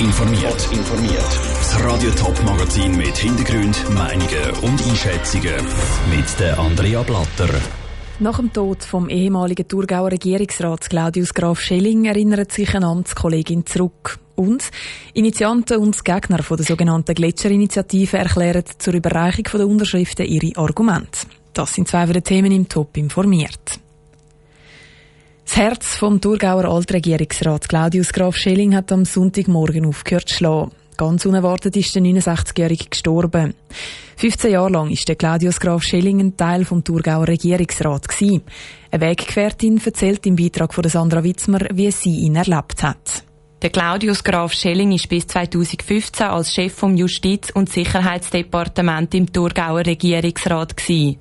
informiert. informiert. Das Radio Top Magazin mit Hintergrund, Meinungen und Einschätzungen mit der Andrea Blatter. Nach dem Tod vom ehemaligen Thurgauer Regierungsrat Claudius Graf Schelling erinnert sich eine Amtskollegin zurück. Und Initianten und Gegner der sogenannten Gletscherinitiative erklären zur Überreichung der Unterschriften ihre Argumente. Das sind zwei der Themen im Top informiert. Das Herz vom Thurgauer Altregierungsrat Claudius Graf Schelling hat am Sonntagmorgen aufgehört zu schlagen. Ganz unerwartet ist der 69-Jährige gestorben. 15 Jahre lang ist der Claudius Graf Schelling ein Teil vom Thurgauer Regierungsrat gewesen. Eine Weggefährtin erzählt im Beitrag von Sandra Witzmer, wie sie ihn erlebt hat. Der Claudius Graf Schelling ist bis 2015 als Chef vom Justiz- und Sicherheitsdepartement im Thurgauer Regierungsrat gewesen.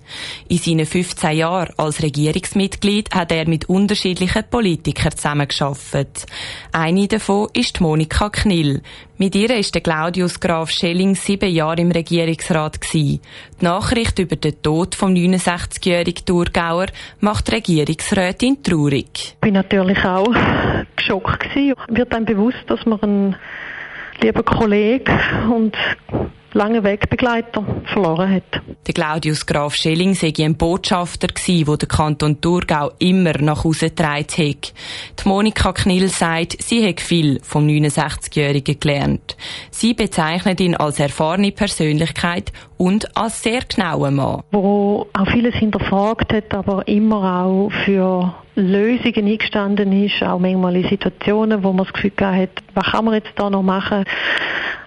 In seinen 15 Jahren als Regierungsmitglied hat er mit unterschiedlichen Politikern zusammengearbeitet. Eine davon ist Monika Knill. Mit ihr ist der Claudius Graf Schelling sieben Jahre im Regierungsrat. Die Nachricht über den Tod vom 69-jährigen Thurgauer macht die Regierungsrätin traurig. Ich bin natürlich auch geschockt gewesen. Wird einem bewusst, dass man einen lieben Kollegen und lange Wegbegleiter verloren hat. Der Claudius Graf Schelling sei ein Botschafter wo der Kanton Thurgau immer nach Hause getragen hat. Die Monika Knill sagt, sie hat viel vom 69-Jährigen gelernt. Sie bezeichnet ihn als erfahrene Persönlichkeit und als sehr genauen Mann. Wo auch vieles hinterfragt hat, aber immer auch für Lösungen eingestanden ist, auch manchmal in Situationen, wo man das Gefühl hat, was kann man jetzt da noch machen?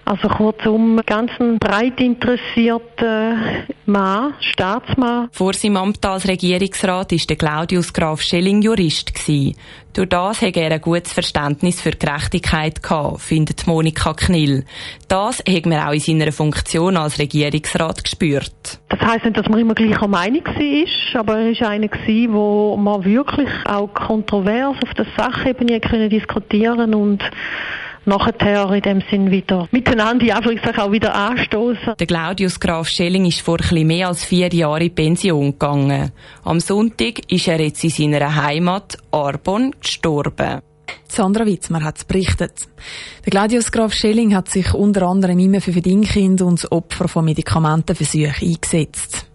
Also kurzum, ganz ein breit interessierter Mann, Staatsmann. Vor seinem Amt als Regierungsrat war der Claudius Graf Schelling Jurist. Gewesen. Durch das hat er ein gutes Verständnis für Gerechtigkeit gehabt, findet Monika Knill. Das hat man auch in seiner Funktion als Regierungsrat gespürt. Das heisst nicht, dass man immer gleicher Meinung war, aber er war einer, wo man wirklich auch kontrovers auf der Sachebene diskutieren können und nachher in dem Sinn wieder miteinander einfach auch wieder anstoßen. Der Claudius Graf Schelling ist vor etwas mehr als vier Jahren in Pension gegangen. Am Sonntag ist er jetzt in seiner Heimat Arbon gestorben. Sandra Witzmer hat es berichtet. Der Claudius Graf Schelling hat sich unter anderem immer für Verdingkinder und Opfer von Medikamentenversuchen eingesetzt.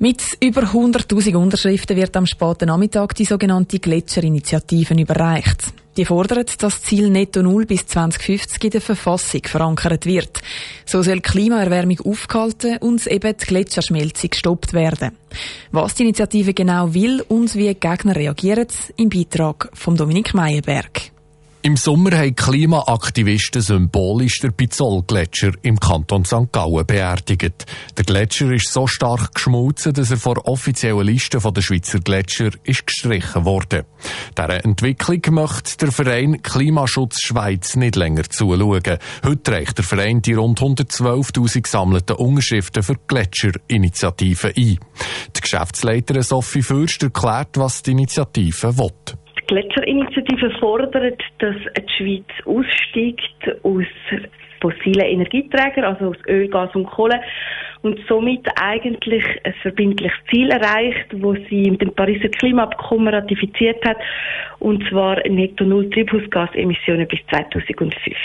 Mit über 100.000 Unterschriften wird am späten Nachmittag die sogenannte Gletscherinitiative überreicht. Die fordert, dass das Ziel Netto Null bis 2050 in der Verfassung verankert wird. So soll die Klimaerwärmung aufgehalten und eben die Gletscherschmelzung gestoppt werden. Was die Initiative genau will und wie die Gegner reagieren, im Beitrag von Dominik Meyerberg. Im Sommer haben Klimaaktivisten symbolisch den Pizol-Gletscher im Kanton St. Gallen beerdigt. Der Gletscher ist so stark geschmolzen, dass er vor offiziellen Listen der Schweizer Gletscher ist gestrichen wurde. Dieser Entwicklung möchte der Verein Klimaschutz Schweiz nicht länger zuschauen. Heute reicht der Verein die rund 112.000 gesammelten Unterschriften für die Gletscherinitiative ein. Die Geschäftsleiterin Sophie Fürst erklärt, was die Initiative will. Gletscherinitiative fordert, dass die Schweiz aussteigt aus fossilen Energieträgern, also aus Öl, Gas und Kohle, und somit eigentlich ein verbindliches Ziel erreicht, wo sie mit dem Pariser Klimaabkommen ratifiziert hat, und zwar netto null Treibhausgasemissionen bis 2050.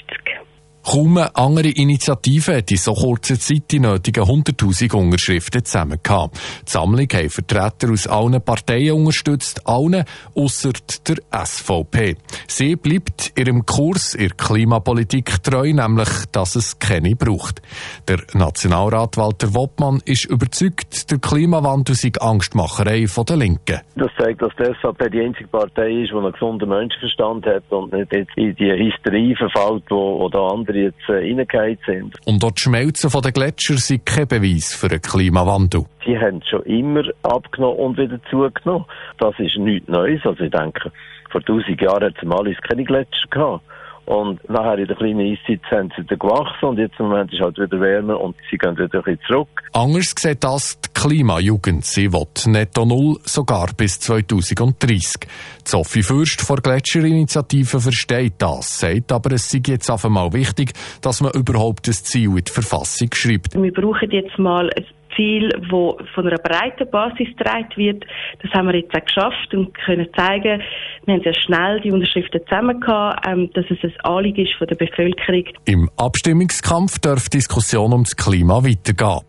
Kaum eine andere Initiative hat in so kurzer Zeit die nötigen 100.000 Unterschriften zusammen gehabt. Die Sammlung haben Vertreter aus allen Parteien unterstützt, allen ausser der SVP. Sie bleibt ihrem Kurs ihrer Klimapolitik treu, nämlich, dass es keine braucht. Der Nationalrat Walter Woppmann ist überzeugt, der Klimawandel sei Angstmacherei von der Linken. Das zeigt, dass die SVP die einzige Partei ist, die einen gesunden Menschenverstand hat und nicht jetzt in die Hysterie verfällt, wo da andere jetzt äh, reingefallen sind. Und dort Schmelzen von den Gletschern sind kein Beweis für den Klimawandel. Sie haben schon immer abgenommen und wieder zugenommen. Das ist nichts Neues. Also ich denke, vor tausend Jahren hat es mal keine Gletscher gehabt. Und nachher in der kleinen Eiszeit sind sie dann gewachsen und jetzt im Moment ist halt wieder wärmer und sie gehen wieder ein bisschen zurück. Anders sieht das die Klimajugend. Sie will netto null sogar bis 2030. Sophie Fürst von Gletscherinitiative versteht das, sagt aber, es sei jetzt auf einmal wichtig, dass man überhaupt das Ziel in die Verfassung schreibt. Wir brauchen jetzt mal ein Ziel, wo von einer breiten Basis getragen wird. Das haben wir jetzt auch geschafft und können zeigen, wir haben sehr schnell die Unterschriften zusammen gehabt, ähm, dass es ein Anliegen ist von der Bevölkerung. Im Abstimmungskampf darf die Diskussion ums Klima weitergehen.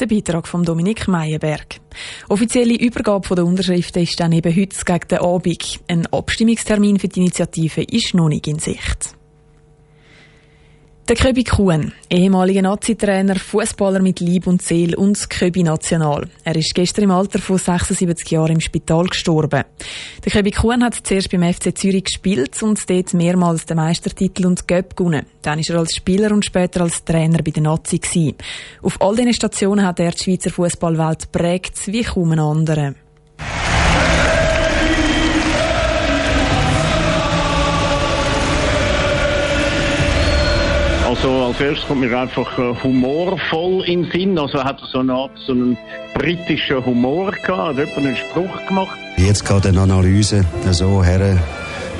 Der Beitrag von Dominik Meyerberg. Offizielle Übergabe der Unterschriften ist dann eben heute gegen den Abend. Ein Abstimmungstermin für die Initiative ist noch nicht in Sicht. Der Köbi Kuhn, ehemaliger Nazi-Trainer, Fußballer mit Lieb und Seele und Köbi National. Er ist gestern im Alter von 76 Jahren im Spital gestorben. Der Köbi Kuhn hat zuerst beim FC Zürich gespielt und dort mehrmals den Meistertitel und Göpp gewonnen. Dann ist er als Spieler und später als Trainer bei den Nazi gewesen. Auf all diesen Stationen hat er die Schweizer Fußballwelt prägt wie kaum ein anderer. Also als erstes kommt mir einfach äh, humorvoll in den Sinn. Also hat er so eine Art so einen britischen Humor gehabt, hat jemand einen Spruch gemacht. Jetzt geht eine Analyse so her,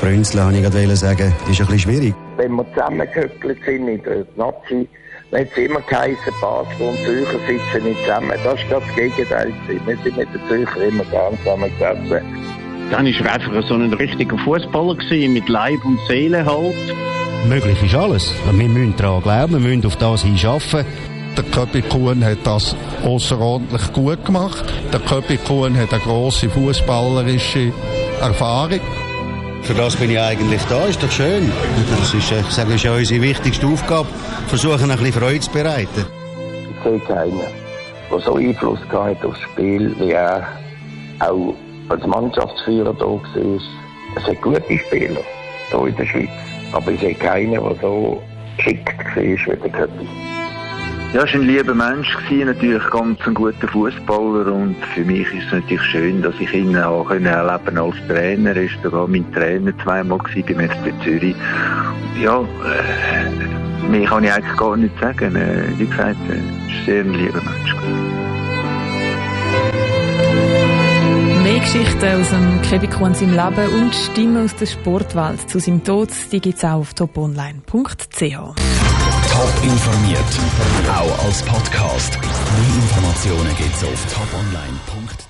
Brünzle, habe ich gerade sagen, ist ein bisschen schwierig. Wenn wir zusammengehöckelt sind in der Nazi, dann hat es immer geheißen, Basel und Zürcher sitzen nicht zusammen. Das war das Gegenteil. Wir sind mit den Zürcher immer gern zusammengesessen. Dann war er einfach so ein richtiger Fußballer mit Leib und Seele halt. Möglich ist alles. Wir müssen daran glauben, wir müssen auf das hinschaffen. Der Köpi Kuhn hat das außerordentlich gut gemacht. Der Köpi Kuhn hat eine grosse fußballerische Erfahrung. Für das bin ich eigentlich da, ist doch schön. Das ist, ich sage, ist ja unsere wichtigste Aufgabe, versuchen ein bisschen Freude zu bereiten. Ich sehe keinen, der so Einfluss hat aufs Spiel, wie er auch als Mannschaftsführer da war. Es hat gute Spieler hier in der Schweiz. Aber ich sehe keinen, der so geschickt war wie der Köppi. Ja, er war ein lieber Mensch, natürlich ganz ein guter Fußballer und für mich ist es natürlich schön, dass ich ihn auch erleben als Trainer. Er war mein Trainer zweimal beim FC Zürich. Ja, äh, mehr kann ich eigentlich gar nicht sagen. Äh, wie gesagt, er war ein sehr lieber Mensch. Mehr Geschichten aus dem Kevin und seinem Leben und Stimmen aus der Sportwelt zu seinem Tod, die gibt es auch auf toponline.ch. Top informiert, auch als Podcast. Mehr Informationen gibt es auf toponline.ch.